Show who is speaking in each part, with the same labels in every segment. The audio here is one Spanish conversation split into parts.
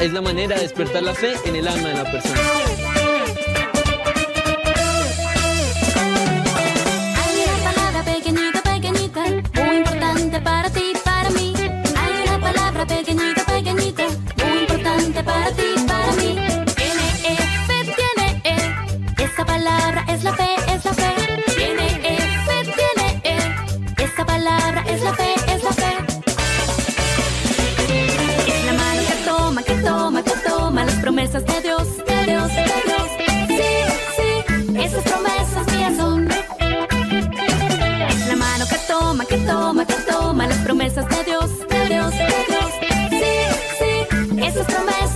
Speaker 1: es la manera de despertar la fe en el alma de la persona.
Speaker 2: Promesas de Dios, de Dios, de Dios. Sí, sí, esas promesas mías son. La mano que toma, que toma, que toma las promesas de Dios, de Dios, de Dios. Sí, sí, esas promesas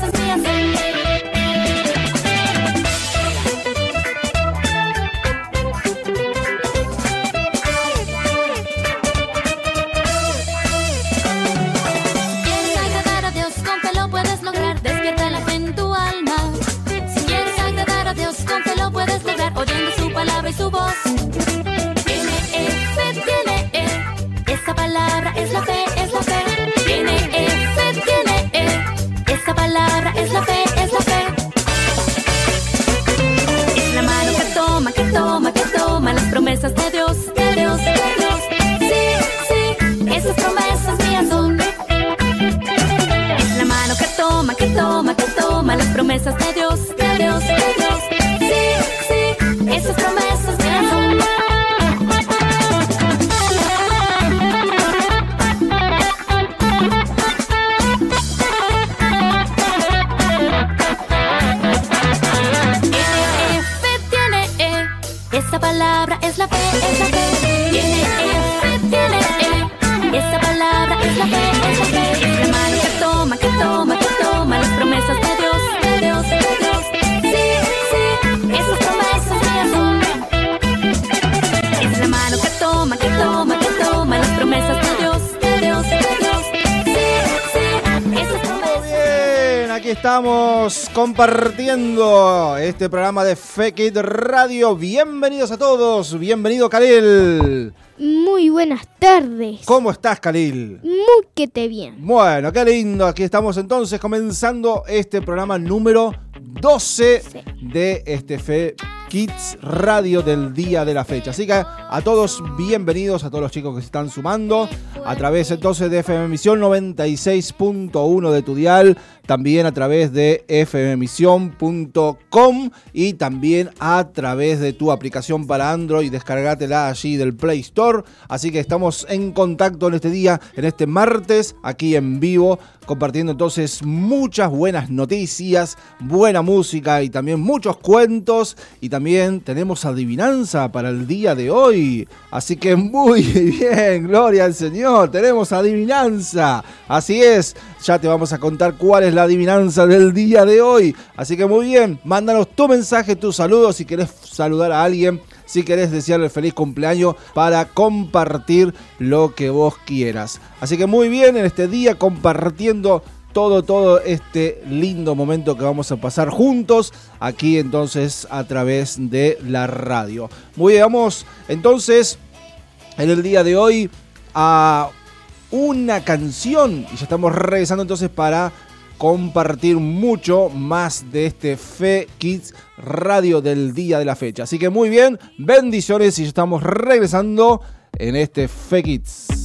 Speaker 3: estamos compartiendo este programa de Fake It Radio. Bienvenidos a todos, bienvenido Khalil.
Speaker 4: Muy buenas tardes.
Speaker 3: ¿Cómo estás Khalil?
Speaker 4: Muy que te bien.
Speaker 3: Bueno, qué lindo. Aquí estamos entonces comenzando este programa número 12
Speaker 4: Sí.
Speaker 3: de este Fe Kids Radio del día de la fecha. Así que a todos bienvenidos, a todos los chicos que se están sumando a través entonces de FM Emisión 96.1 de tu dial, también a través de fmemisión.com y también a través de tu aplicación para Android, descargátela allí del Play Store. Así que estamos en contacto en este día, en este martes, aquí en vivo, compartiendo entonces muchas buenas noticias, buena música y también muchos cuentos y también tenemos adivinanza para el día de hoy. Así que muy bien, gloria al Señor, tenemos adivinanza. Así es, ya te vamos a contar cuál es la adivinanza del día de hoy. Así que muy bien, mándanos tu mensaje, tus saludos si querés saludar a alguien si querés desearle feliz cumpleaños para compartir lo que vos quieras. Así que muy bien en este día compartiendo todo, todo este lindo momento que vamos a pasar juntos aquí entonces a través de la radio. Muy bien, vamos entonces en el día de hoy a una canción y ya estamos regresando entonces para compartir mucho más de este Fe Kids Radio del día de la fecha. Así que muy bien, bendiciones y estamos regresando en este Fe Kids.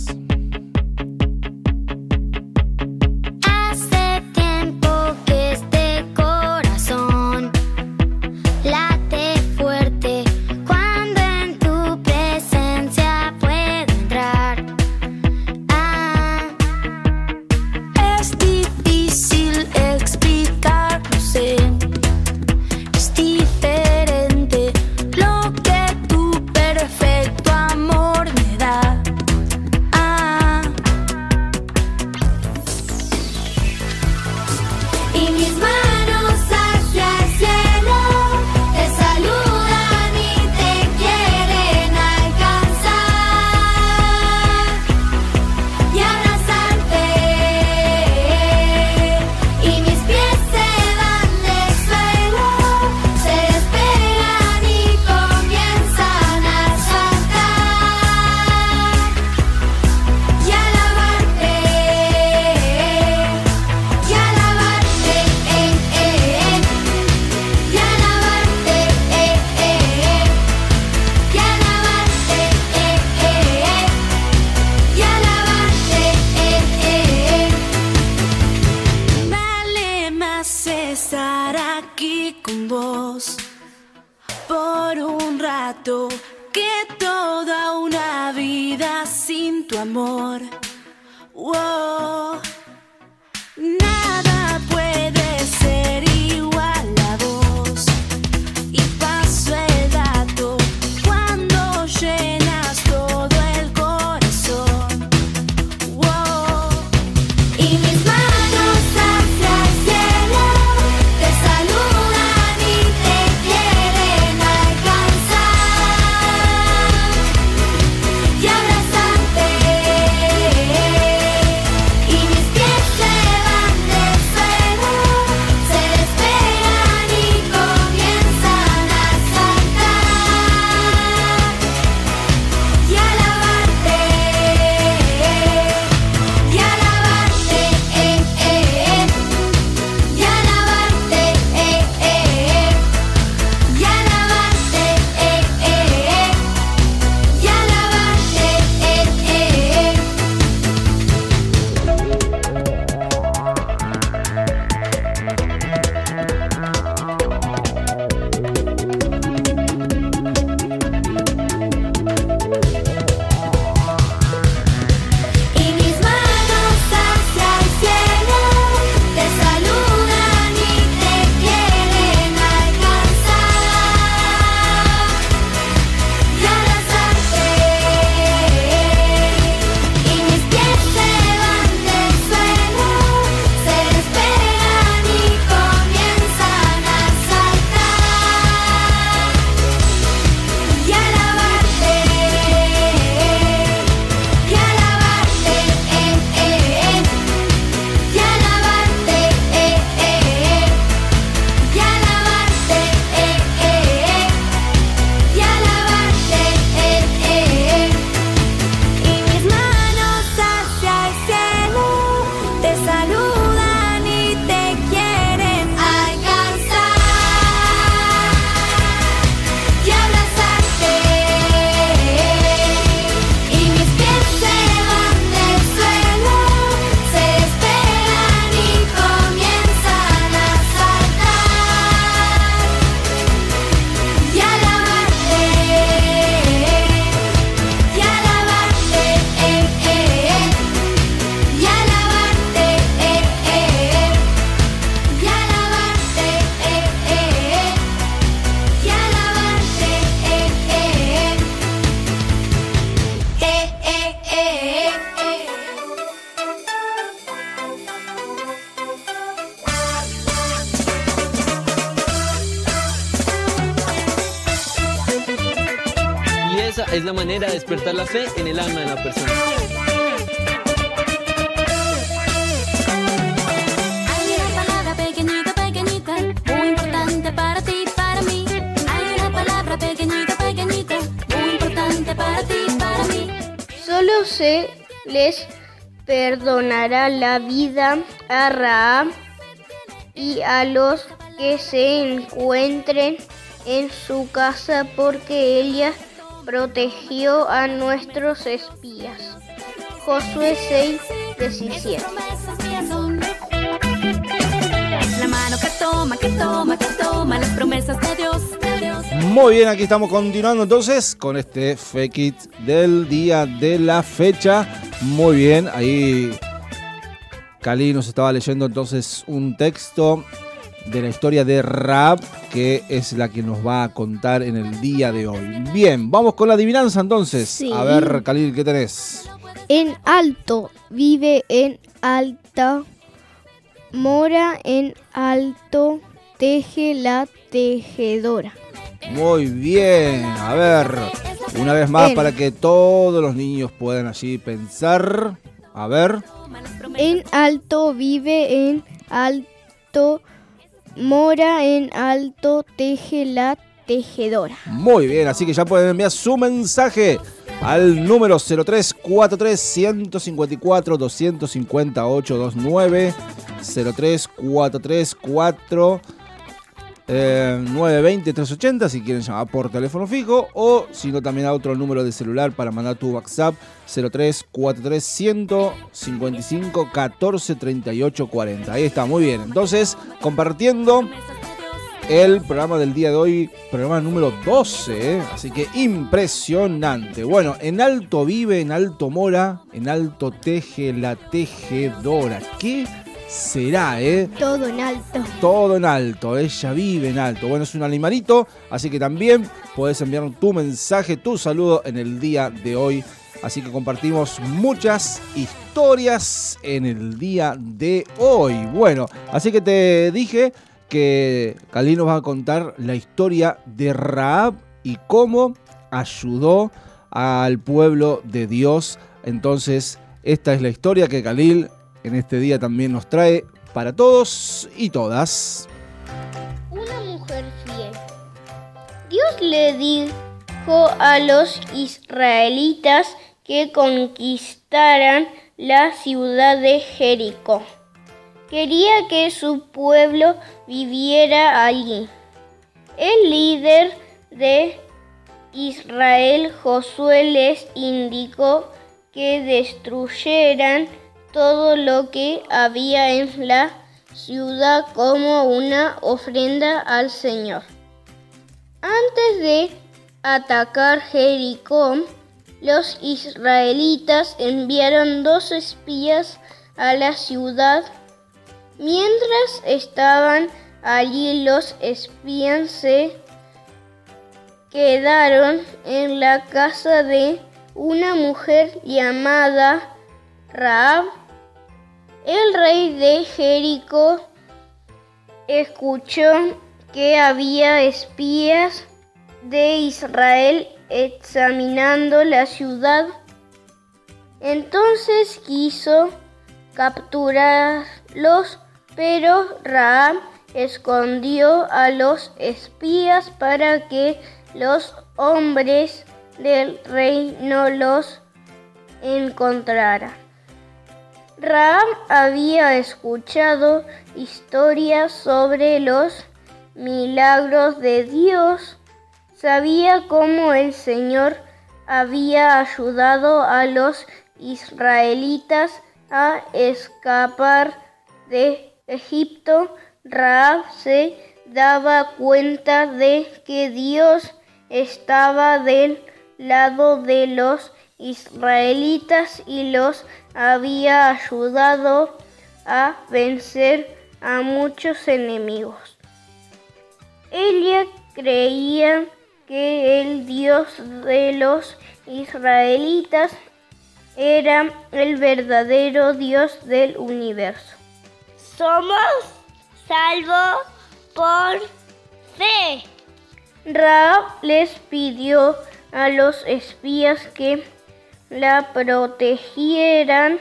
Speaker 1: Fe en el alma de la persona.
Speaker 2: Hay una palabra pequeñita, pequeñita, muy importante para ti, para mí. Hay una palabra pequeñita, pequeñita, muy importante para ti, para mí.
Speaker 5: Solo se les perdonará la vida a Raab y a los que se encuentren en su casa porque ella protegió a nuestros espías. Josué 6, 17.
Speaker 2: Promesas mías son. Es la mano que toma, que toma, que toma las promesas de Dios, de Dios.
Speaker 3: Muy bien, aquí estamos continuando entonces con este fake it del día de la fecha. Muy bien, ahí Cali nos estaba leyendo entonces un texto de la historia de Rap, que es la que nos va a contar en el día de hoy. Bien, vamos con la adivinanza entonces.
Speaker 5: Sí.
Speaker 3: A ver, Khalil, ¿qué tenés?
Speaker 5: En alto, vive en alta, mora en alto, teje la tejedora.
Speaker 3: Muy bien, a ver, una vez más
Speaker 5: En-
Speaker 3: para que todos los niños puedan allí pensar. A ver,
Speaker 5: En alto, vive en alto, mora en alto, teje la tejedora.
Speaker 3: muy bien, así que ya pueden enviar su mensaje al número 0343 154 258 29 0343 4 eh, 920 380 si quieren llamar por teléfono fijo o si no también a otro número de celular para mandar tu WhatsApp 0343 155 14 38 40. Ahí está, muy bien. Entonces, compartiendo el programa del día de hoy, programa número 12, ¿eh? así que impresionante. Bueno, en alto vive, en alto mora, en alto teje la tejedora. ¿Qué será, eh?
Speaker 4: Todo en alto.
Speaker 3: Todo en alto, ella vive en alto. Bueno, es un animalito, así que también puedes enviar tu mensaje, tu saludo en el día de hoy. Así que compartimos muchas historias en el día de hoy. Bueno, así que te dije que Cali nos va a contar la historia de Raab y cómo ayudó al pueblo de Dios. Entonces, esta es la historia que Khalil en este día también nos trae para todos y todas.
Speaker 5: Una mujer fiel. Dios le dijo a los israelitas que conquistaran la ciudad de Jericó. Quería que su pueblo viviera allí. El líder de Israel, Josué, les indicó que destruyeran todo lo que había en la ciudad como una ofrenda al Señor. Antes de atacar Jericó, los israelitas enviaron dos espías a la ciudad. Mientras estaban allí, los espías se quedaron en la casa de una mujer llamada Raab. El rey de Jericó escuchó que había espías de Israel examinando la ciudad. Entonces quiso capturarlos, pero Raab escondió a los espías para que los hombres del rey no los encontraran. Raab había escuchado historias sobre los milagros de Dios. Sabía cómo el Señor había ayudado a los israelitas a escapar de Egipto. Raab se daba cuenta de que Dios estaba del lado de los israelitas y los había ayudado a vencer a muchos enemigos. Ella creía que el Dios de los israelitas era el verdadero Dios del universo. Somos salvos por fe. Raab les pidió a los espías que la protegieran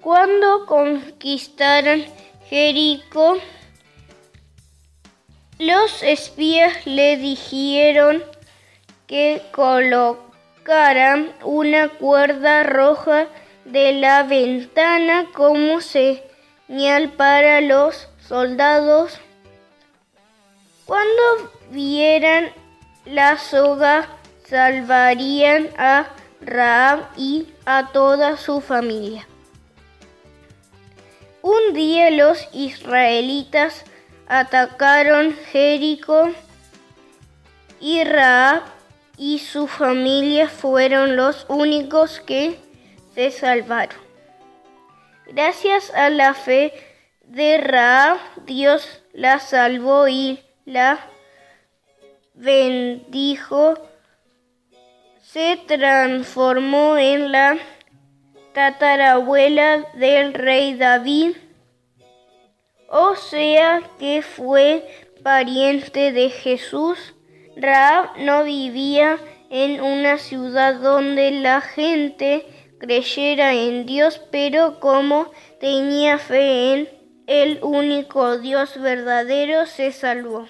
Speaker 5: cuando conquistaran Jericó. Los espías le dijeron que colocaran una cuerda roja de la ventana como señal para los soldados. Cuando vieran la soga, salvarían a Raab y a toda su familia. Un día los israelitas atacaron Jericó y Raab y su familia fueron los únicos que se salvaron. Gracias a la fe de Raab, Dios la salvó y la bendijo. Se transformó en la tatarabuela del rey David, o sea que fue pariente de Jesús. Raab no vivía en una ciudad donde la gente creyera en Dios, pero como tenía fe en el único Dios verdadero, se salvó.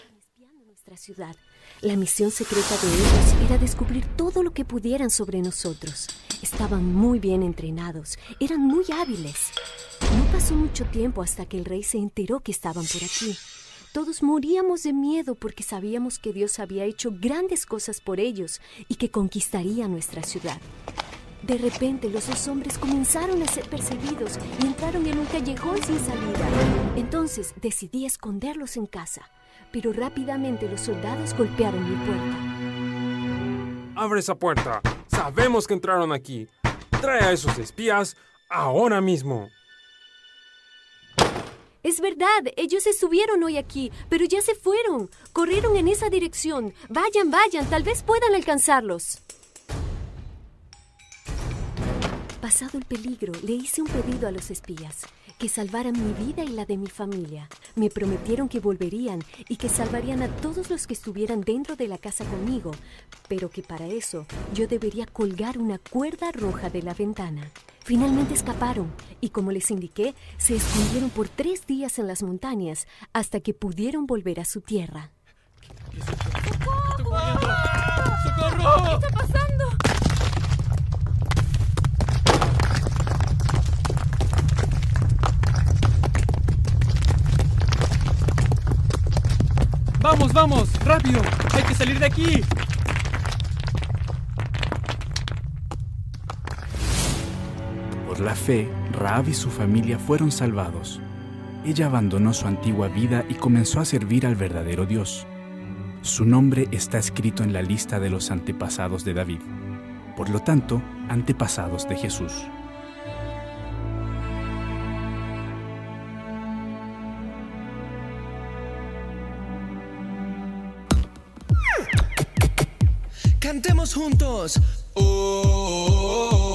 Speaker 6: La misión secreta de ellos era descubrir todo lo que pudieran sobre nosotros. Estaban muy bien entrenados, eran muy hábiles. No pasó mucho tiempo hasta que el rey se enteró que estaban por aquí. Todos moríamos de miedo porque sabíamos que Dios había hecho grandes cosas por ellos y que conquistaría nuestra ciudad. De repente los dos hombres comenzaron a ser perseguidos y entraron en un callejón sin salida. Entonces decidí esconderlos en casa. Pero rápidamente los soldados golpearon mi puerta.
Speaker 7: Abre esa puerta. Sabemos que entraron aquí. Trae a esos espías ahora mismo.
Speaker 6: Es verdad, ellos estuvieron hoy aquí, pero ya se fueron. Corrieron en esa dirección. Vayan, vayan, tal vez puedan alcanzarlos. Pasado el peligro, le hice un pedido a los espías, que salvaran mi vida y la de mi familia. Me prometieron que volverían y que salvarían a todos los que estuvieran dentro de la casa conmigo, pero que para eso yo debería colgar una cuerda roja de la ventana. Finalmente escaparon y como les indiqué, se escondieron por tres días en las montañas hasta que pudieron volver a su tierra.
Speaker 8: Vamos, vamos, rápido. Hay que salir de aquí.
Speaker 9: Por la fe, Raab y su familia fueron salvados. Ella abandonó su antigua vida y comenzó a servir al verdadero Dios. Su nombre está escrito en la lista de los antepasados de David, por lo tanto, antepasados de Jesús.
Speaker 10: Juntos. Oh, oh, oh,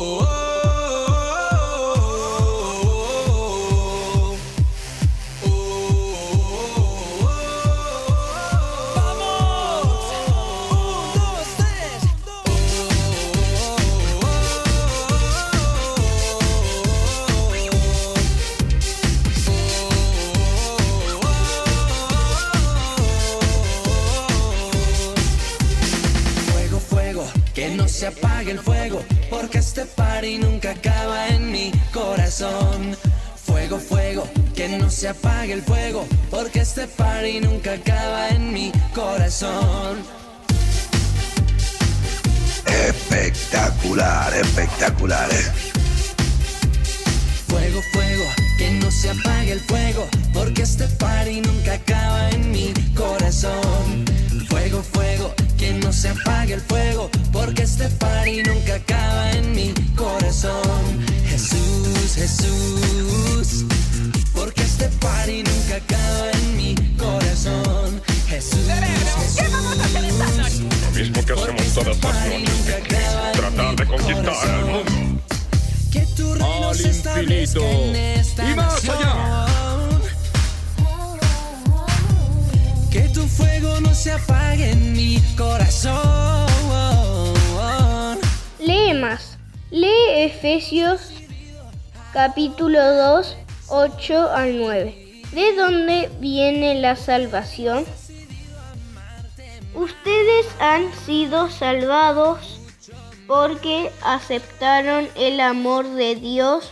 Speaker 10: party nunca acaba en mi corazón. Fuego, fuego, que no se apague el fuego, porque este party nunca acaba en mi corazón.
Speaker 11: Espectacular, espectacular. eh.
Speaker 10: Fuego, fuego, que no se apague el fuego, porque este party nunca acaba en mi corazón. Fuego, fuego, que no se apague el fuego, porque este party nunca acaba en mi corazón. Jesús, Jesús, porque este party nunca acaba en mi corazón. Jesús, Jesús.
Speaker 12: Lo mismo que hacemos todas las noches. Tratar de conquistar al mundo.
Speaker 10: Que tu reino
Speaker 12: Al
Speaker 10: se
Speaker 12: infinito
Speaker 10: en esta
Speaker 12: y más allá.
Speaker 10: Fuego no se apague en mi corazón.
Speaker 5: Lee más. Lee Efesios capítulo 2, 8 al 9. ¿De dónde viene la salvación? Ustedes han sido salvados porque aceptaron el amor de Dios.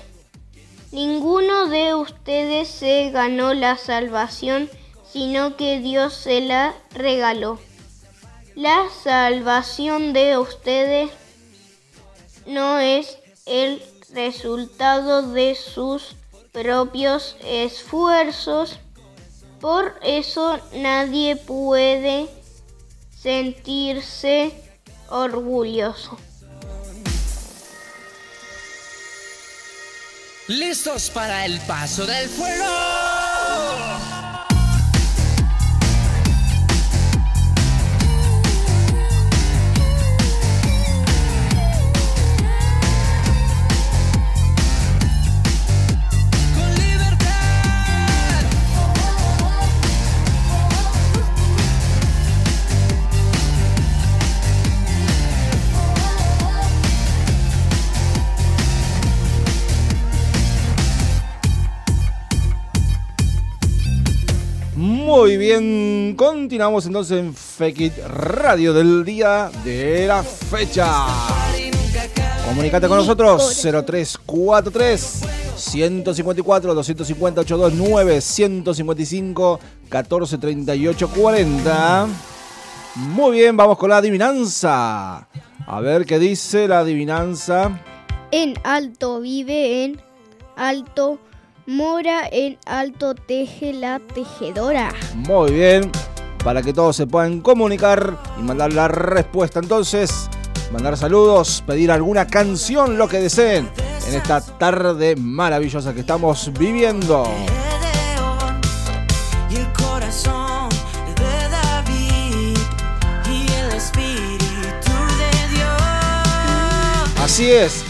Speaker 5: Ninguno de ustedes se ganó la salvación, sino que Dios se la regaló. La salvación de ustedes no es el resultado de sus propios esfuerzos. Por eso nadie puede sentirse orgulloso.
Speaker 10: ¿Listos para el paso del fuego?
Speaker 3: Muy bien, continuamos entonces en Fake Radio del día de la fecha. Comunicate con nosotros 0343 154 250 829 155 14 38 40. Muy bien, vamos con la adivinanza. A ver qué dice la adivinanza.
Speaker 13: En alto vive, en alto mora, en alto teje la tejedora.
Speaker 3: Muy bien. para que todos se puedan comunicar y mandar la respuesta. Entonces, mandar saludos, pedir alguna canción, lo que deseen en esta tarde maravillosa que estamos viviendo.
Speaker 14: y el corazón de David y el espíritu de Dios.
Speaker 3: Así es.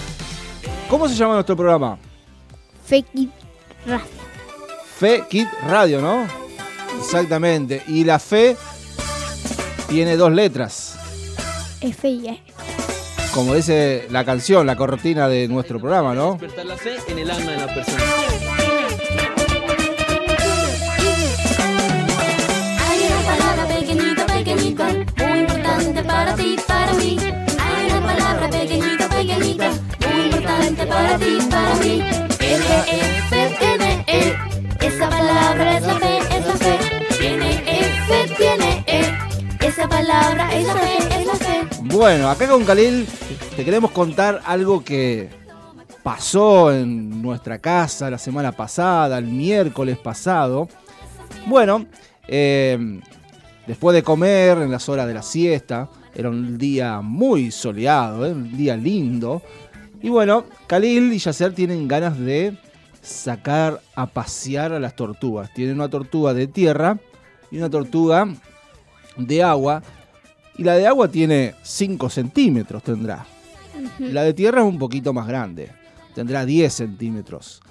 Speaker 3: ¿Cómo se llama nuestro programa?
Speaker 4: Fake It Radio.
Speaker 3: Fe Kit Radio, ¿no? Exactamente. Y la fe tiene dos letras.
Speaker 4: F y E.
Speaker 3: Como dice la canción, la cortina de nuestro programa, ¿no?
Speaker 1: Despertar la fe en el alma de la persona.
Speaker 2: Hay una palabra pequeñita, pequeñita, muy importante para ti, para mí. Hay una palabra pequeñita, pequeñita, muy importante para ti, para mí. F-E-F-N-E, esa palabra es la fe, es la fe. Tiene E, esa palabra es la es.
Speaker 3: Bueno, acá con Khalil te queremos contar algo que pasó en nuestra casa la semana pasada, el miércoles pasado. Bueno, eh, después de comer, en las horas de la siesta, era un día muy soleado, ¿eh? un día lindo. Y bueno, Khalil y Yasser tienen ganas de sacar a pasear a las tortugas. Tienen una tortuga de tierra y una tortuga de agua. Y la de agua tiene 5 centímetros, tendrá. La de tierra es un poquito más grande. Tendrá 10 centímetros.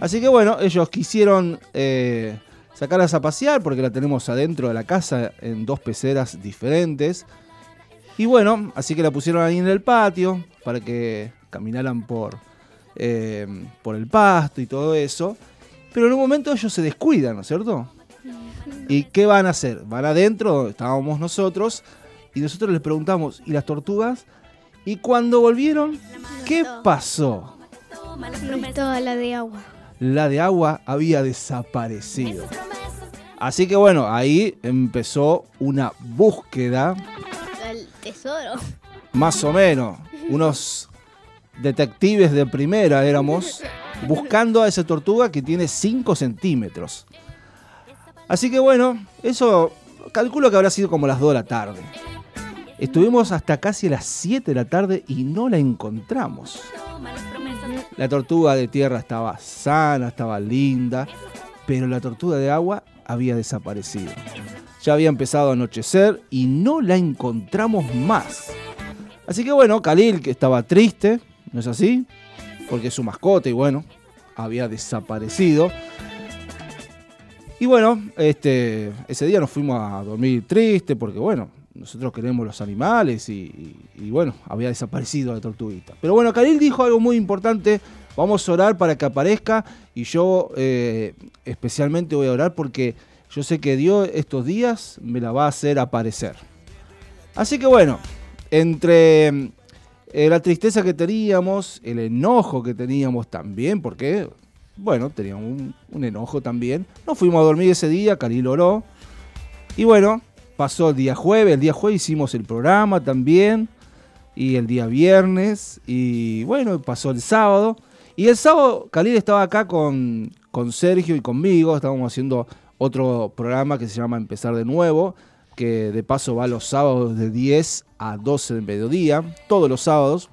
Speaker 3: Así que bueno, ellos quisieron eh, sacarlas a pasear porque la tenemos adentro de la casa en dos peceras diferentes. Y bueno, así que la pusieron ahí en el patio para que caminaran por, eh, por el pasto y todo eso. Pero en un momento ellos se descuidan, ¿no es cierto? ¿Y qué van a hacer? Van adentro, donde estábamos nosotros, y nosotros les preguntamos, ¿y las tortugas? Y cuando volvieron, ¿qué pasó?
Speaker 4: Toda la de agua.
Speaker 3: La de agua había desaparecido. Así que bueno, ahí empezó una búsqueda,
Speaker 4: El tesoro.
Speaker 3: más o menos, unos detectives de primera éramos, buscando a esa tortuga que tiene 5 centímetros. Así que bueno, eso calculo que habrá sido como las 2 de la tarde. Estuvimos hasta casi las 7 de la tarde y no la encontramos. La tortuga de tierra estaba sana, estaba linda, pero la tortuga de agua había desaparecido. Ya había empezado a anochecer y no la encontramos más. Así que bueno, Khalil, que estaba triste, ¿no es así? Porque su mascota y bueno, había desaparecido. Y bueno, este, ese día nos fuimos a dormir triste porque bueno, nosotros queremos los animales y, bueno, había desaparecido la tortuguita. Pero bueno, Khalil dijo algo muy importante, vamos a orar para que aparezca y yo eh, especialmente voy a orar porque yo sé que Dios estos días me la va a hacer aparecer. Así que bueno, entre eh, la tristeza que teníamos, el enojo que teníamos también, porque, bueno, teníamos un, enojo también, nos fuimos a dormir ese día, Khalil oró, y bueno, pasó el día jueves, el día jueves hicimos el programa también, y el día viernes, y bueno, pasó el sábado, y el sábado Khalil estaba acá con, con Sergio y conmigo, estábamos haciendo otro programa que se llama Empezar de Nuevo, que de paso va los sábados de 10 a 12 del mediodía, todos los sábados.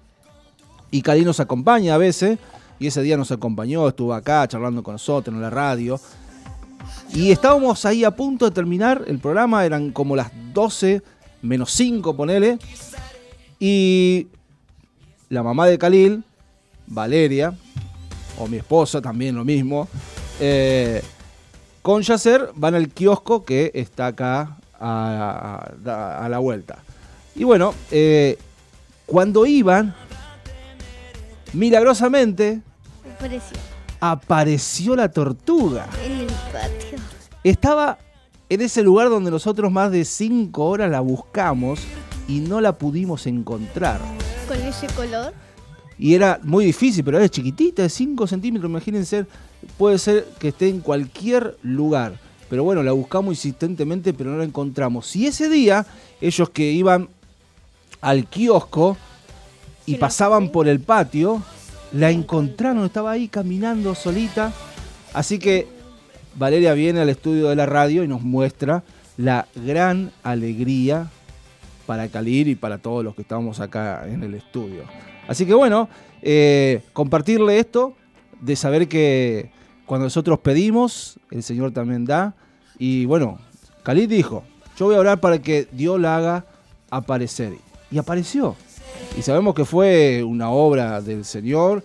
Speaker 3: Y Cali nos acompaña a veces, y ese día nos acompañó, estuvo acá charlando con nosotros en la radio. Y estábamos ahí a punto de terminar el programa, eran como las 12 menos 5, ponele. Y la mamá de Khalil, Valeria, o mi esposa también lo mismo, eh, con Yasser van al kiosco que está acá a, a- a la vuelta. Y bueno, eh, cuando iban, milagrosamente
Speaker 4: Apareció
Speaker 3: apareció la tortuga.
Speaker 4: en el patio.
Speaker 3: Estaba en ese lugar donde nosotros más de 5 horas la buscamos y no la pudimos encontrar.
Speaker 4: Con ese color.
Speaker 3: Y era muy difícil, pero era chiquitita, de 5 centímetros, imagínense, puede ser que esté en cualquier lugar. Pero bueno, la buscamos insistentemente, pero no la encontramos. Y ese día, ellos que iban al kiosco y pasaban por el patio, la encontraron, estaba ahí caminando solita. Así que Valeria viene al estudio de la radio y nos muestra la gran alegría para Kalir y para todos los que estamos acá en el estudio. Así que bueno, eh, compartirle esto de saber que cuando nosotros pedimos, el Señor también da. Y bueno, Khalid dijo, yo voy a orar para que Dios la haga aparecer. Y apareció. Y sabemos que fue una obra del Señor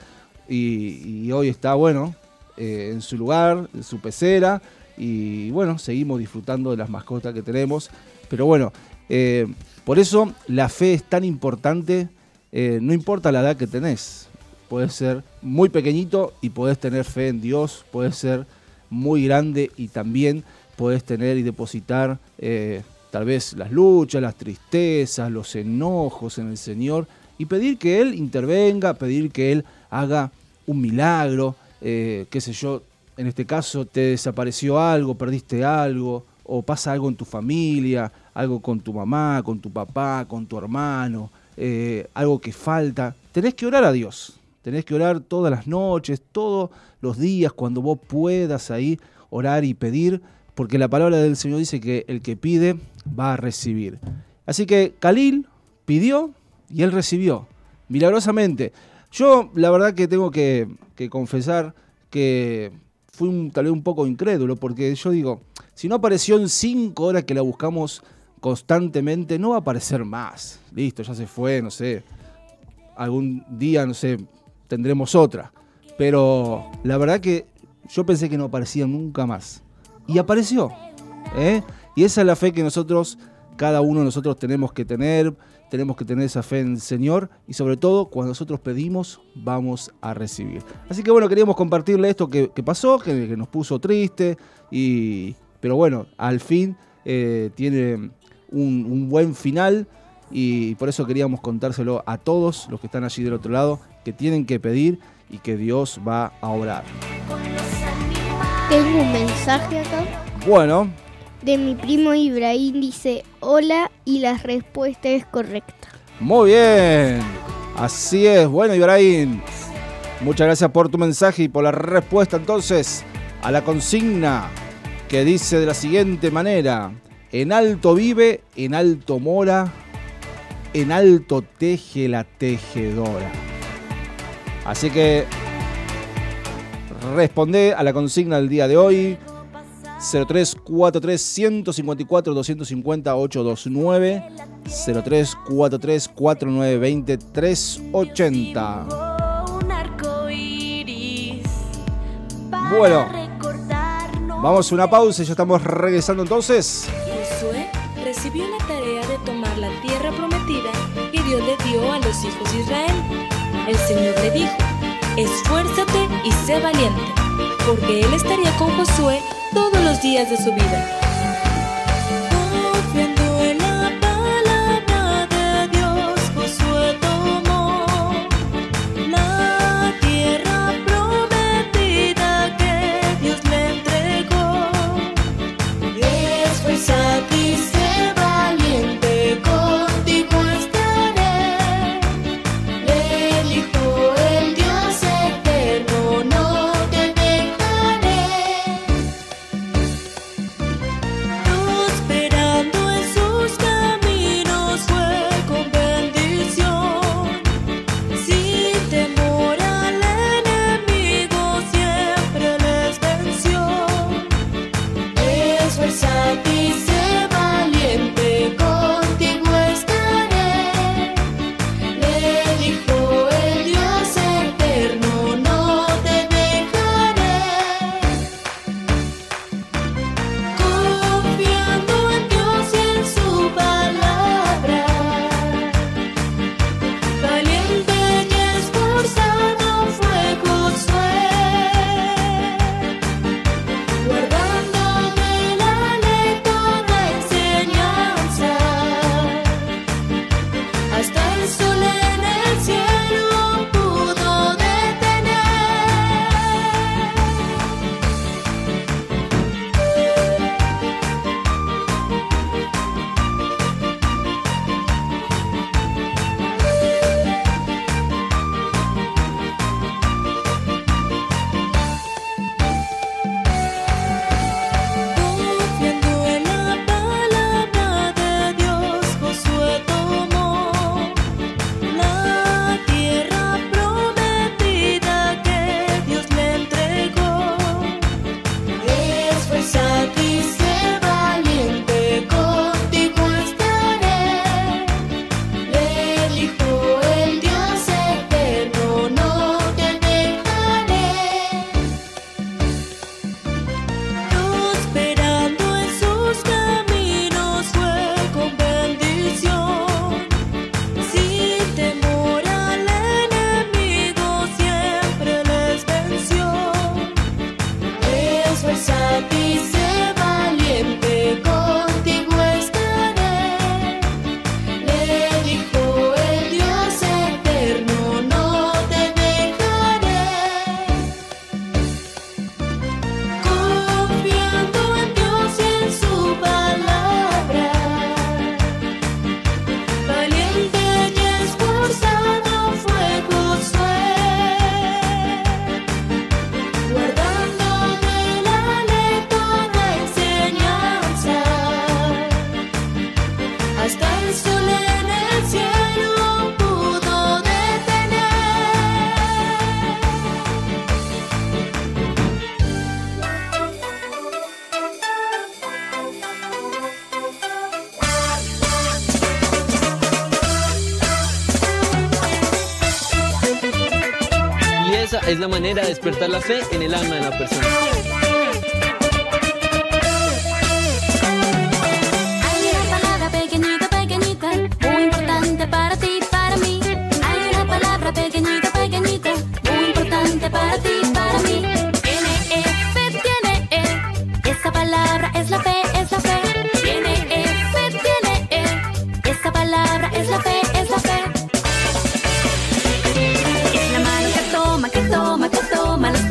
Speaker 3: y, hoy está, bueno, eh, en su lugar, en su pecera. Y bueno, seguimos disfrutando de las mascotas que tenemos. Pero bueno, eh, por eso la fe es tan importante, eh, no importa la edad que tenés. Puedes ser muy pequeñito y podés tener fe en Dios, puedes ser muy grande y también podés tener y depositar eh, tal vez las luchas, las tristezas, los enojos en el Señor y pedir que Él intervenga, pedir que Él haga un milagro, eh, qué sé yo, en este caso te desapareció algo, perdiste algo, o pasa algo en tu familia, algo con tu mamá, con tu papá, con tu hermano, eh, algo que falta, tenés que orar a Dios. Tenés que orar todas las noches, todos los días, cuando vos puedas ahí orar y pedir, porque la palabra del Señor dice que el que pide va a recibir. Así que Khalil pidió y él recibió, milagrosamente. Yo la verdad que tengo que, confesar que fui tal vez un poco incrédulo, porque yo digo, si no apareció en cinco horas que la buscamos constantemente, no va a aparecer más. Listo, ya se fue, no sé. Algún día, no sé, tendremos otra. Pero la verdad que yo pensé que no aparecía nunca más. Y apareció. ¿eh? Y esa es la fe que nosotros, cada uno de nosotros tenemos que tener. Tenemos que tener esa fe en el Señor. Y sobre todo, cuando nosotros pedimos, vamos a recibir. Así que bueno, queríamos compartirle esto que, pasó, que, que nos puso triste. Y, pero bueno, al fin eh, tiene un, un buen final. Y por eso queríamos contárselo a todos los que están allí del otro lado, que tienen que pedir y que Dios va a obrar.
Speaker 4: Tengo un mensaje acá
Speaker 3: Bueno,
Speaker 4: de mi primo Ibrahim. Dice hola y la respuesta es correcta.
Speaker 3: muy bien. Así es. Bueno, Ibrahim, muchas gracias por tu mensaje y por la respuesta entonces a la consigna que dice de la siguiente manera. En alto vive, en alto mora, en alto teje la tejedora. Así que responde a la consigna del día de hoy. 0343 154 250 829 0343 4920 380
Speaker 15: Un arco iris.
Speaker 3: Bueno, vamos a una pausa y ya estamos regresando entonces.
Speaker 16: Josué recibió la tarea de tomar la tierra prometida que Dios le dio a los hijos de Israel. El Señor le dijo, esfuérzate y sé valiente, porque Él estaría con Josué todos los días de su vida.
Speaker 1: Manera de despertar la fe en el alma de la persona.
Speaker 2: Hay una palabra pequeñita, pequeñita, muy importante para ti, para mí. Hay una palabra pequeñita, pequeñita, muy importante para ti, para mí. Tiene fe, tiene E. Esa palabra es la fe, es la fe. Tiene fe, tiene E. Esa palabra es la fe.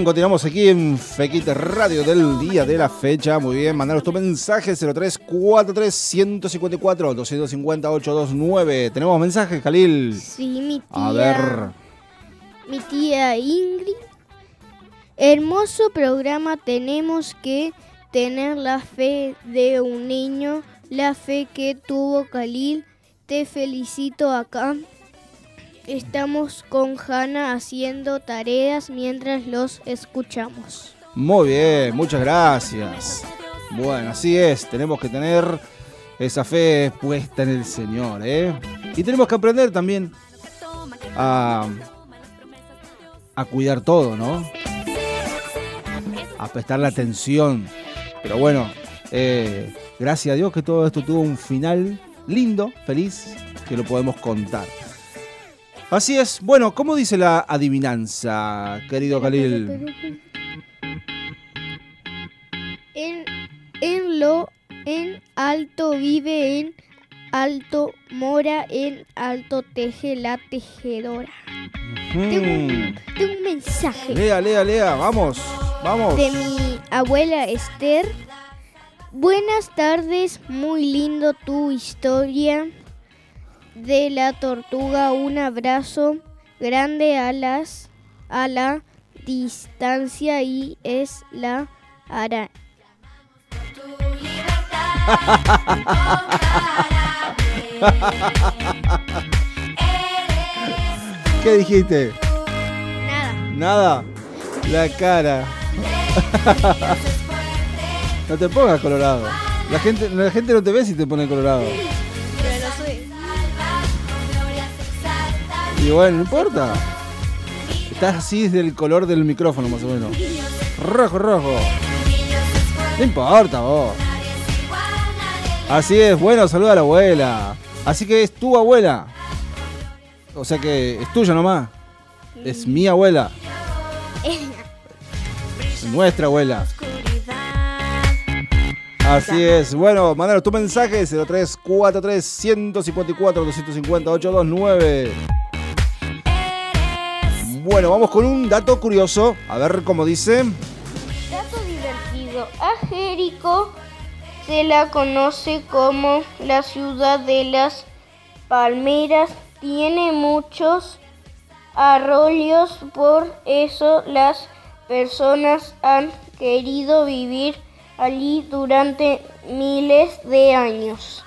Speaker 3: bien, continuamos aquí en Fequite Radio del día de la fecha. Muy bien, mandaros tu mensaje 0343 154 250 829. ¿Tenemos mensajes, Khalil?
Speaker 4: Sí, mi tía.
Speaker 3: A ver.
Speaker 4: Mi tía Ingrid. Hermoso programa, tenemos que tener la fe de un niño, la fe que tuvo Khalil. Te felicito acá. Estamos con Hanna haciendo tareas mientras los escuchamos.
Speaker 3: Muy bien, muchas gracias. Bueno, así es, tenemos que tener esa fe puesta en el Señor, ¿eh? Y tenemos que aprender también a, cuidar todo, ¿no? A prestarle atención. Pero bueno, eh, gracias a Dios que todo esto tuvo un final lindo, feliz, que lo podemos contar. Así es. Bueno, ¿cómo dice la adivinanza, querido Khalil?
Speaker 4: En, en lo en alto vive en alto mora en alto teje la tejedora. Tengo, un, tengo un mensaje
Speaker 3: Lea, lea, lea, vamos, vamos.
Speaker 4: de mi abuela Esther. Buenas tardes, muy lindo tu historia de la tortuga. Un abrazo grande a las a la distancia y es la ara.
Speaker 3: ¿Qué dijiste?
Speaker 4: Nada.
Speaker 3: Nada. La cara. no te pongas colorado. La gente, la gente no te ve si te pone colorado. Bueno, no importa. Estás así desde el color del micrófono más o menos. Rojo, rojo. No importa vos. Así es, bueno, saluda a la abuela. Así que es tu abuela. O sea que es tuya nomás. Es mi abuela. Es nuestra abuela. Así es. Bueno, mandaros tu mensaje 0343 154 250 829. Bueno, vamos con un dato curioso. A ver cómo dice.
Speaker 5: Dato divertido. A Jericó se la conoce como la ciudad de las palmeras. Tiene muchos arroyos, por eso las personas han querido vivir allí durante miles de años.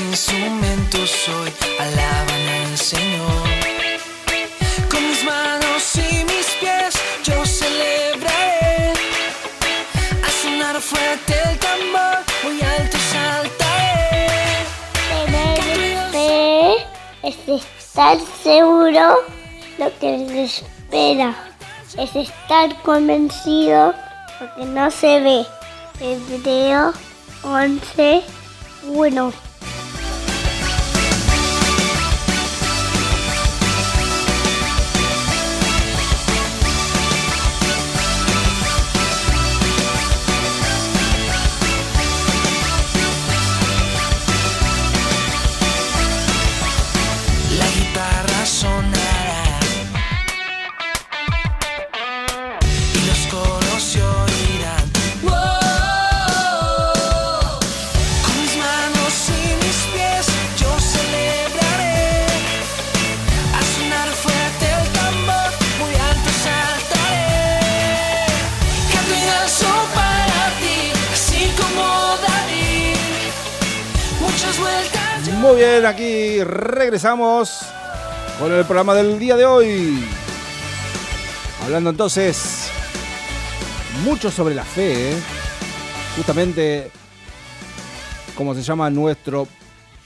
Speaker 14: Instrumentos hoy alaban al Señor. Con mis manos y mis pies yo celebraré. Al sonar fuerte el tambor, muy alto saltaré.
Speaker 17: Fe es estar seguro lo que les espera. Es estar convencido lo que no se ve. Hebreo 11, 1.
Speaker 3: Aquí regresamos con el programa del día de hoy. Hablando entonces mucho sobre la fe, ¿eh? justamente como se llama nuestro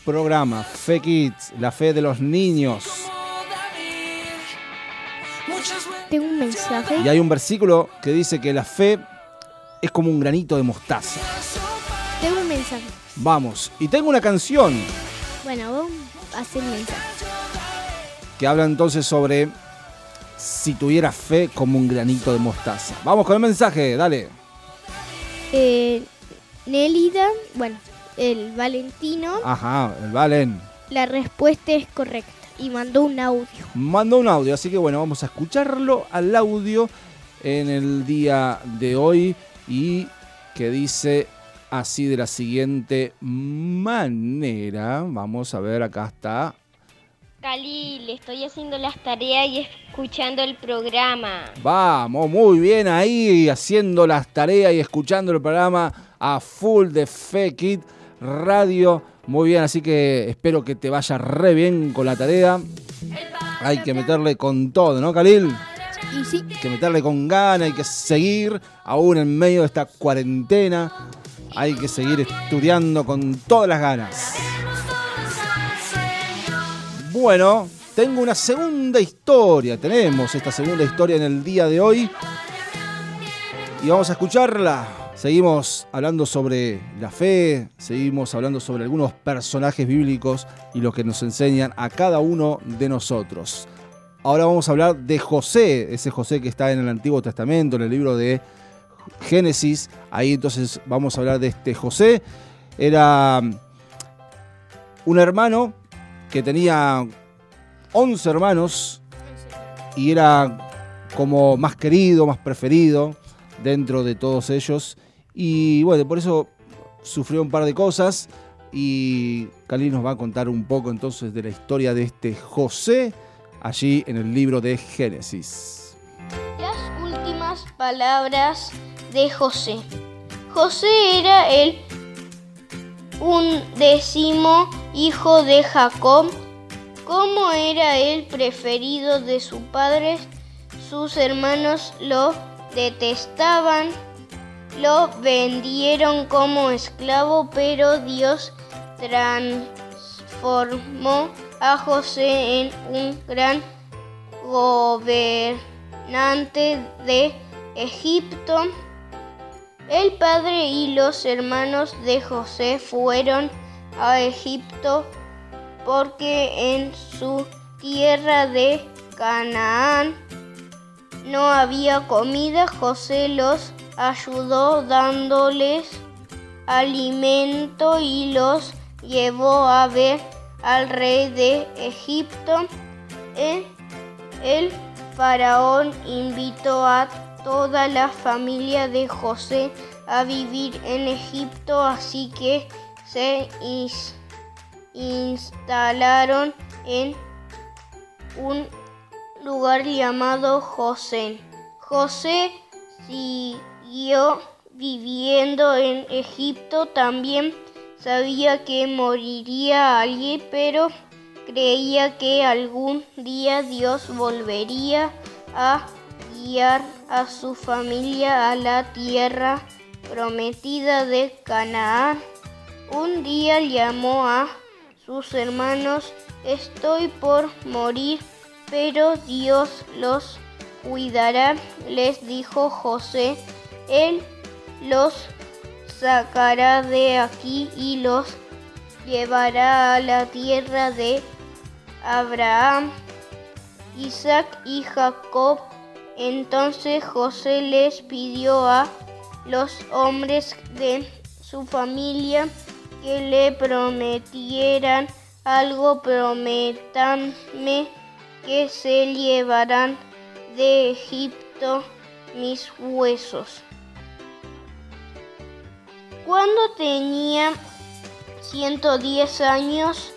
Speaker 3: programa, Fe Kids, la fe de los niños.
Speaker 4: Tengo un mensaje.
Speaker 3: Y hay un versículo que dice que la fe es como un granito de mostaza.
Speaker 4: Tengo un mensaje.
Speaker 3: Vamos, y tengo una canción
Speaker 4: Bueno, hacer el mensaje.
Speaker 3: que habla entonces sobre si tuviera fe como un granito de mostaza. Vamos con el mensaje, dale.
Speaker 4: Eh, Nélida, bueno, el Valentino,
Speaker 3: Ajá, el Valen
Speaker 4: la respuesta es correcta y mandó un audio.
Speaker 3: mandó un audio, así que bueno, vamos a escucharlo al audio en el día de hoy y que dice así de la siguiente manera. Vamos a ver, acá está.
Speaker 18: Khalil, estoy haciendo las tareas y escuchando el programa.
Speaker 3: Vamos, muy bien ahí, haciendo las tareas y escuchando el programa a full de Fekit Radio. Muy bien, así que espero que te vaya re bien con la tarea. Hay que meterle con todo, ¿no, Khalil?
Speaker 4: Y sí,
Speaker 3: Hay que meterle con ganas, hay que seguir aún en medio de esta cuarentena. Hay que seguir estudiando con todas las ganas. Bueno, tengo una segunda historia. Tenemos esta segunda historia en el día de hoy. Y vamos a escucharla. Seguimos hablando sobre la fe, seguimos hablando sobre algunos personajes bíblicos y lo que nos enseñan a cada uno de nosotros. Ahora vamos a hablar de José, ese José que está en el Antiguo Testamento, en el libro de Génesis. Ahí entonces vamos a hablar de este José. Era un hermano que tenía 11 hermanos y era como más querido, más preferido dentro de todos ellos. Y bueno, por eso sufrió un par de cosas y Cali nos va a contar un poco entonces de la historia de este José allí en el libro de Génesis.
Speaker 5: Las últimas palabras de José. José era el undécimo hijo de Jacob. Como era el preferido de su padre, sus hermanos lo detestaban, lo vendieron como esclavo, pero Dios transformó a José en un gran gobernante de Egipto. El padre y los hermanos de José fueron a Egipto porque en su tierra de Canaán no había comida. José los ayudó dándoles alimento y los llevó a ver al rey de Egipto. El faraón invitó a toda la familia de José a vivir en Egipto, así que se instalaron en un lugar llamado José. José siguió viviendo en Egipto, también sabía que moriría allí, pero creía que algún día Dios volvería a a su familia a la tierra prometida de Canaán. Un día llamó a sus hermanos, estoy por morir, pero Dios los cuidará, les dijo José. Él los sacará de aquí y los llevará a la tierra de Abraham, Isaac y Jacob. Entonces José les pidió a los hombres de su familia que le prometieran algo, prométanme que se llevarán de Egipto mis huesos. Cuando tenía 110 años,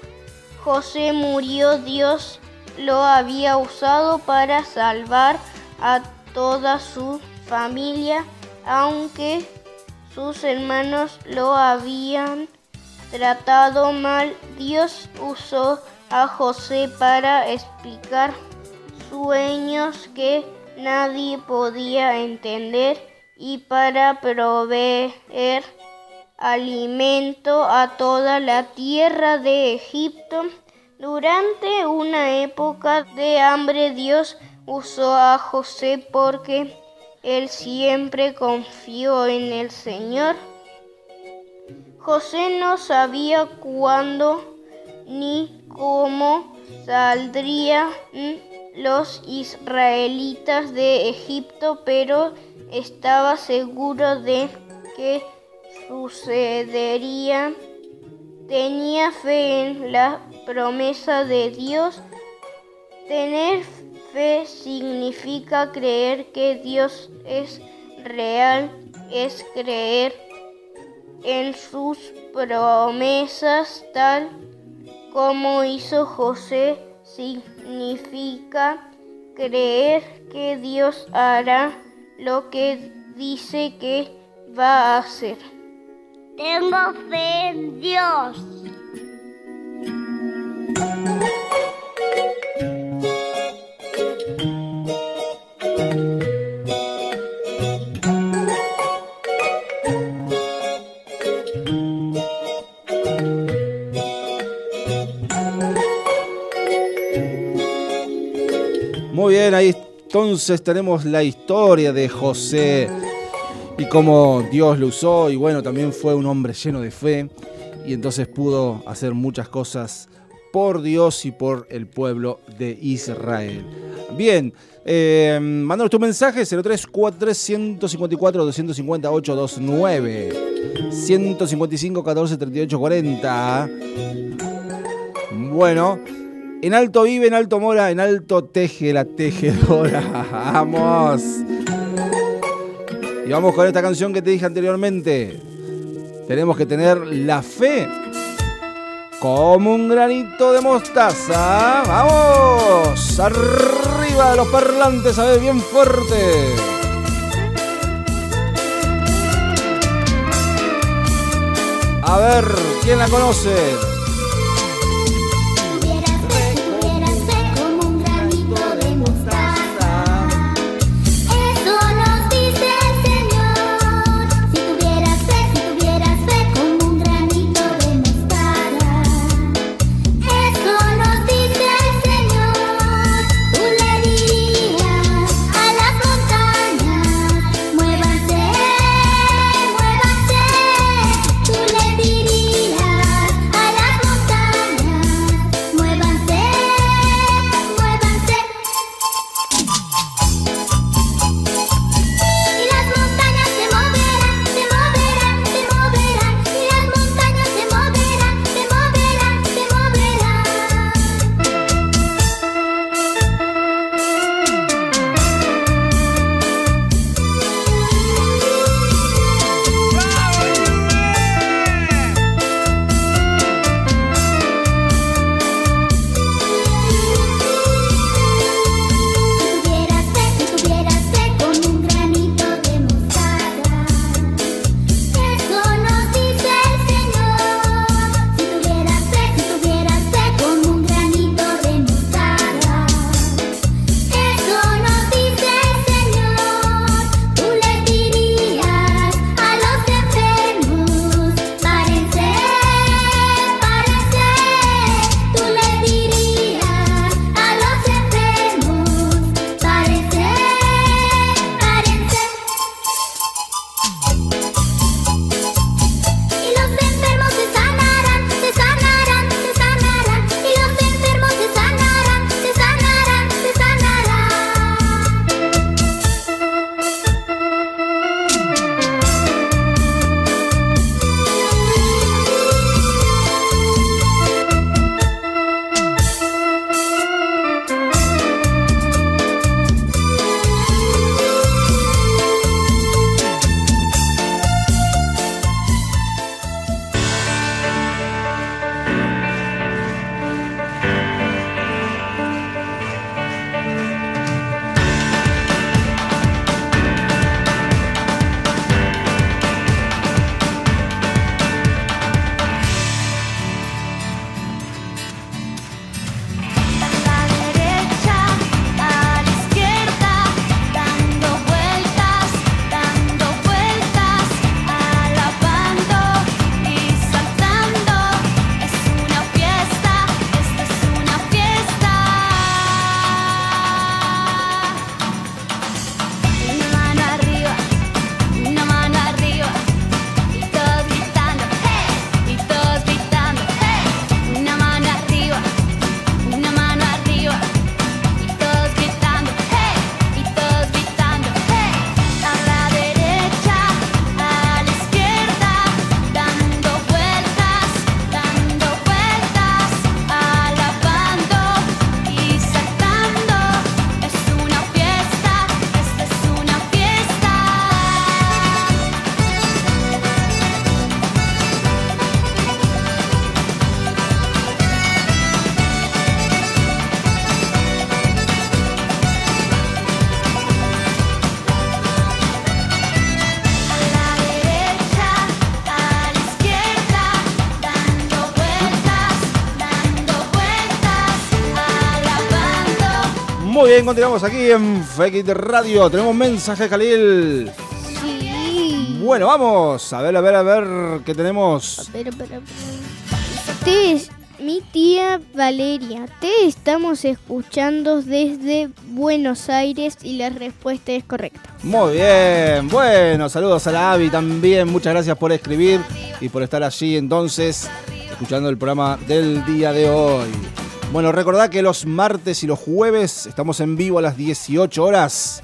Speaker 5: José murió. Dios lo había usado para salvar a toda su familia, aunque sus hermanos lo habían tratado mal. Dios usó a José para explicar sueños que nadie podía entender y para proveer alimento a toda la tierra de Egipto. Durante una época de hambre Dios usó a José porque él siempre confió en el Señor. José no sabía cuándo ni cómo saldrían los israelitas de Egipto, pero estaba seguro de que sucedería. Tenía fe en la promesa de Dios. Tener significa creer que Dios es real, es creer en sus promesas tal como hizo José. Significa creer que Dios hará lo que dice que va a hacer.
Speaker 17: Tengo fe en Dios.
Speaker 3: Bien, ahí entonces tenemos la historia de José y cómo Dios lo usó. Y bueno, también fue un hombre lleno de fe y entonces pudo hacer muchas cosas por Dios y por el pueblo de Israel. Bien, eh, mándanos tu mensaje 034 154 250 829 155 14 38 40 Bueno, en alto vive, en alto mora, en alto teje la tejedora. Vamos. Y vamos con esta canción que te dije anteriormente. Tenemos que tener la fe como un granito de mostaza. ¡Vamos! Arriba de los parlantes, a ver, bien fuerte. A ver, ¿quién la conoce? Bien, continuamos aquí en Fake Radio. Tenemos mensaje, Khalil.
Speaker 4: Sí.
Speaker 3: Bueno, vamos. A ver, a ver, a ver qué tenemos.
Speaker 4: Pero, pero, pero. Te es mi tía Valeria. Te estamos escuchando desde Buenos Aires y la respuesta es correcta.
Speaker 3: Muy bien. Bueno, saludos a la Avi también. Muchas gracias por escribir y por estar allí entonces escuchando el programa del día de hoy. Bueno, recordad que los martes y los jueves estamos en vivo a las 18 horas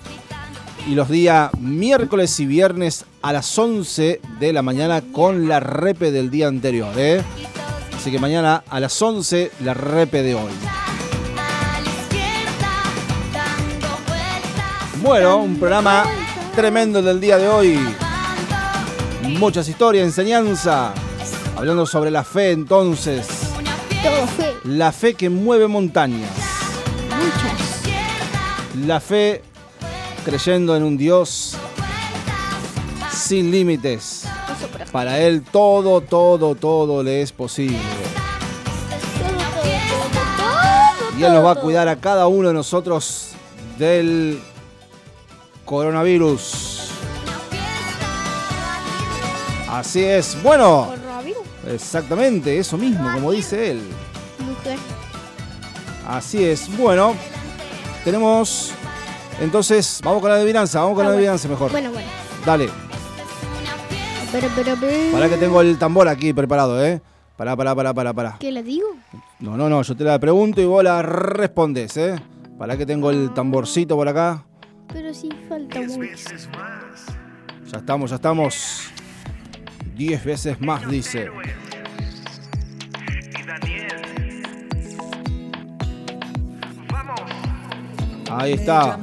Speaker 3: y los días miércoles y viernes a las 11 de la mañana con la repe del día anterior. ¿eh? Así que mañana a las 11 la repe de hoy. Bueno, un programa tremendo el del día de hoy. Muchas historias, enseñanza. Hablando sobre la fe entonces.
Speaker 4: Todo fe.
Speaker 3: La fe que mueve montañas.
Speaker 4: Muchas.
Speaker 3: La fe creyendo en un Dios sin límites. Para Él todo, todo, todo le es posible. Y Él nos va a cuidar a cada uno de nosotros del coronavirus. Así es. Bueno, exactamente, eso mismo, como dice él.
Speaker 4: Mujer.
Speaker 3: Así es. Bueno, tenemos. Entonces, vamos con la adivinanza. Vamos con
Speaker 4: Ah,
Speaker 3: la
Speaker 4: bueno.
Speaker 3: adivinanza mejor.
Speaker 4: Bueno, bueno.
Speaker 3: Dale.
Speaker 4: Pero, pero, pero.
Speaker 3: Para que tengo el tambor aquí preparado, ¿eh? Pará, pará, pará, pará, pará.
Speaker 4: ¿Qué le digo?
Speaker 3: No, no, no, yo te la pregunto y vos la respondes, ¿eh? Para que tengo el tamborcito por acá.
Speaker 4: Pero sí falta mucho.
Speaker 3: Ya estamos, ya estamos. Diez veces más, dice. Ahí está.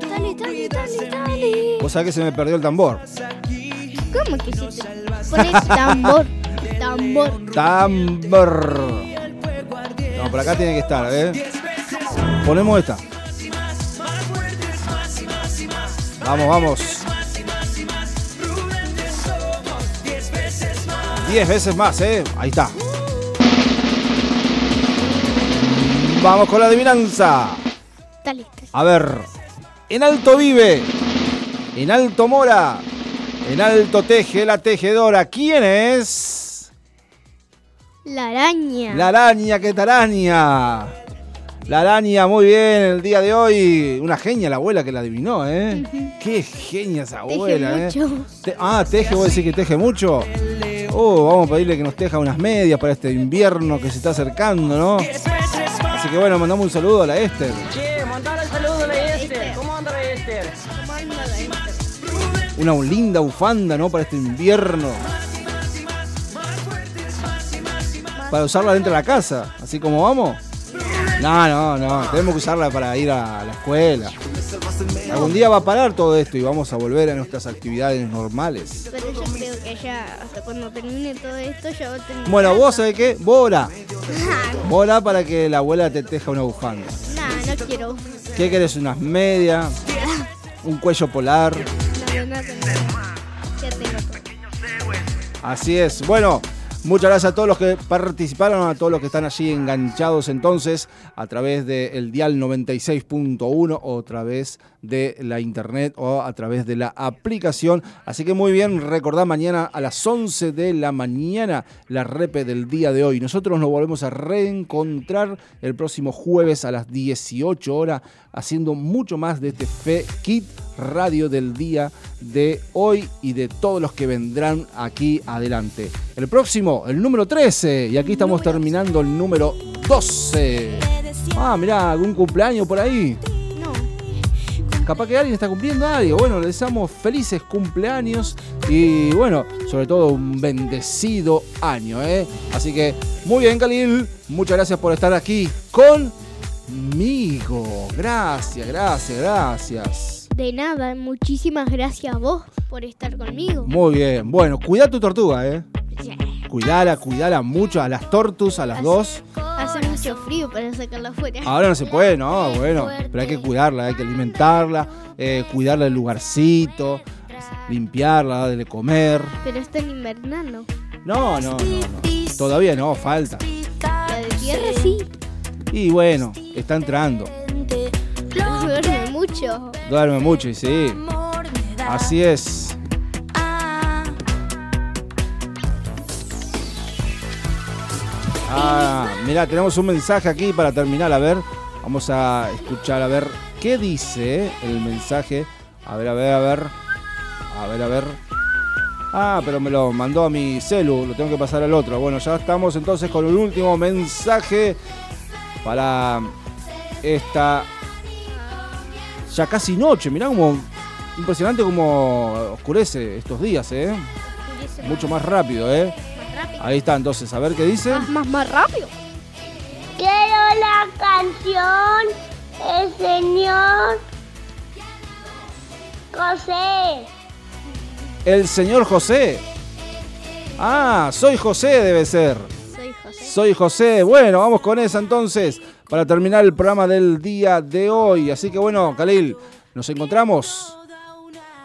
Speaker 4: Dale, dale, dale, dale.
Speaker 3: Vos sabés que se me perdió el tambor.
Speaker 4: ¿Cómo que se te pones tambor? Tambor.
Speaker 3: Tambor. No, por acá tiene que estar, ¿eh? Ponemos esta. Vamos, vamos. Diez veces más, ¿eh? Ahí está. Vamos con la adivinanza.
Speaker 4: Dale.
Speaker 3: A ver. En alto vive. En alto mora. En alto teje la tejedora. ¿Quién es?
Speaker 4: La araña.
Speaker 3: La araña, ¿qué tal araña? La araña, muy bien, el día de hoy. Una genia la abuela que la adivinó, ¿eh? Qué genia esa abuela, ¿eh?
Speaker 4: mucho.
Speaker 3: Te- ah, teje, vos decís que teje mucho. Oh, vamos a pedirle que nos teja unas medias para este invierno que se está acercando, ¿no? Así que bueno, mandamos un saludo a la Esther.
Speaker 19: Che, mandale el saludo a la Esther. ¿Cómo anda la Esther?
Speaker 3: Una linda bufanda, ¿no? Para este invierno. Para usarla dentro de la casa, así como vamos. No, no, no, tenemos que usarla para ir a la escuela. Algún día va a parar todo esto y vamos a volver a nuestras actividades normales.
Speaker 4: Pero yo creo que ya, hasta cuando termine todo esto, ya va a terminar.
Speaker 3: Bueno, vos sabés qué, Bora. Bora para que la abuela te teja una bufanda.
Speaker 4: Nah, no quiero.
Speaker 3: ¿Qué querés? ¿Unas medias? ¿Un cuello polar?
Speaker 4: No, no, no, Ya tengo todo.
Speaker 3: Así es. Bueno, muchas gracias a todos los que participaron, a todos los que están allí enganchados entonces a través del dial 96.1 o a través de la internet o a través de la aplicación. Así que muy bien, recordad mañana a las 11 de la mañana la repe del día de hoy. Nosotros nos volvemos a reencontrar el próximo jueves a las 18 horas haciendo mucho más de este Fe Kit Radio del día de hoy y de todos los que vendrán aquí adelante. El próximo, el número 13, y aquí estamos terminando el número 12. Ah, mirá, algún cumpleaños por ahí. Capaz que alguien está cumpliendo algo. Bueno, le deseamos felices cumpleaños y bueno, sobre todo un bendecido año, ¿eh? Así que muy bien, Khalil. Muchas gracias por estar aquí conmigo. Gracias, gracias, gracias.
Speaker 4: De nada, muchísimas gracias a vos por estar conmigo.
Speaker 3: Muy bien. Bueno, cuida tu tortuga, ¿eh? Cuidala, cuidala mucho a las tortus, a las dos.
Speaker 4: Hace mucho frío para sacarla afuera.
Speaker 3: Ahora no se puede, no, bueno, pero hay que cuidarla, hay que alimentarla, eh, cuidarla del lugarcito, limpiarla, darle comer.
Speaker 4: Pero está en invernano.
Speaker 3: No, no, no, no. Todavía no, falta.
Speaker 4: La de tierra sí.
Speaker 3: Y bueno, está entrando.
Speaker 4: Duerme mucho.
Speaker 3: Duerme mucho y sí. Así es. Ah, mira, tenemos un mensaje aquí para terminar. A ver, vamos a escuchar a ver qué dice el mensaje. A ver, a ver, a ver. A ver, a ver. Ah, pero me lo mandó a mi celu, lo tengo que pasar al otro. Bueno, ya estamos entonces con el último mensaje para esta ya casi noche. Mirá como impresionante como oscurece estos días, ¿eh? Mucho más rápido, ¿eh? Ahí está, entonces, a ver qué dice.
Speaker 4: Más, más, más rápido.
Speaker 17: Quiero la canción El Señor José.
Speaker 3: El señor José. Ah, soy José, debe ser.
Speaker 4: Soy José.
Speaker 3: Soy José. Bueno, vamos con esa entonces para terminar el programa del día de hoy. Así que bueno, Khalil, nos encontramos.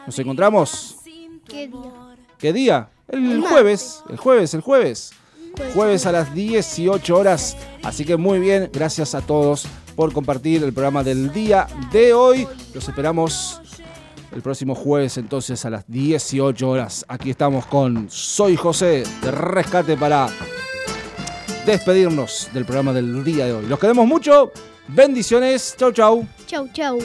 Speaker 3: Nos encontramos.
Speaker 4: ¿Qué día?
Speaker 3: ¿Qué día? El
Speaker 4: El
Speaker 3: jueves. El jueves, el jueves.
Speaker 4: Jueves.
Speaker 3: A las 18 horas. Así que muy bien, gracias a todos por compartir el programa del día de hoy. Los esperamos el próximo jueves entonces a las 18 horas. Aquí estamos con Soy José de Rescate para despedirnos del programa del día de hoy. Los queremos mucho. Bendiciones. Chau, chau.
Speaker 4: Chau, chau.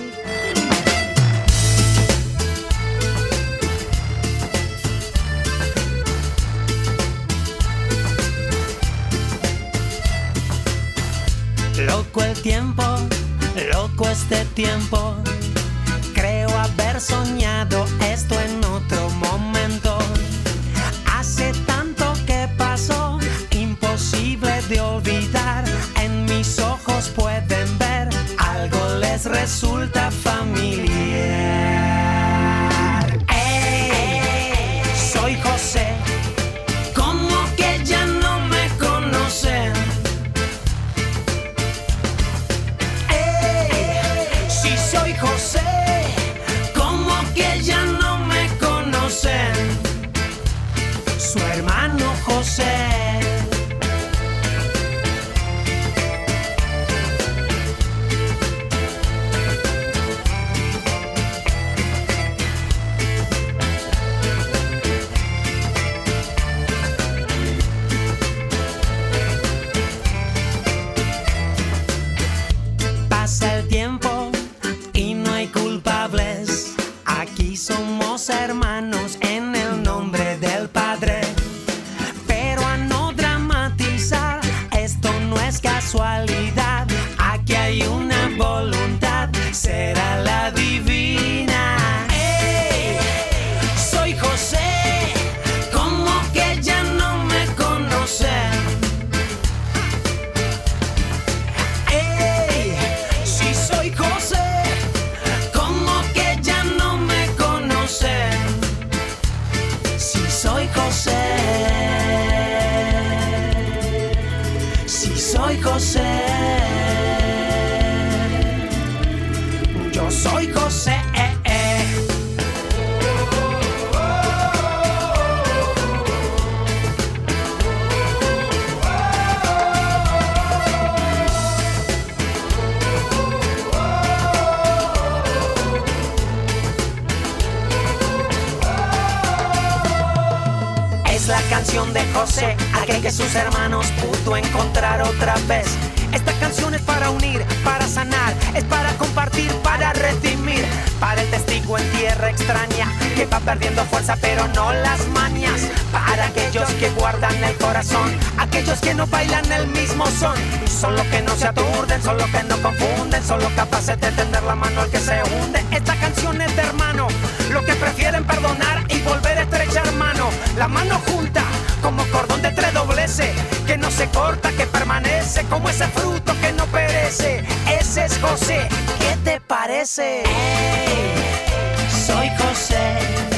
Speaker 14: Loco este tiempo. Creo haber soñado esto en otro momento. Hace tanto que pasó, imposible de olvidar. En mis ojos pueden ver, algo les resulta familiar. Si que sus hermanos pudo encontrar otra vez. Esta canción es para unir, para sanar, es para compartir, para redimir, para el testigo en tierra extraña que va perdiendo fuerza pero no las mañas, para aquellos que guardan el corazón, aquellos que no bailan el mismo son, son los que no se aturden, son los que no confunden, son los capaces de tender la mano al que se hunde. Esta canción es de hermano, los que prefieren perdonar y volver a estrechar mano, la mano junta como cordón de tres dobleces, que no se corta, que permanece como ese fruto que no perece. Ese es José, ¿qué te parece? Soy José.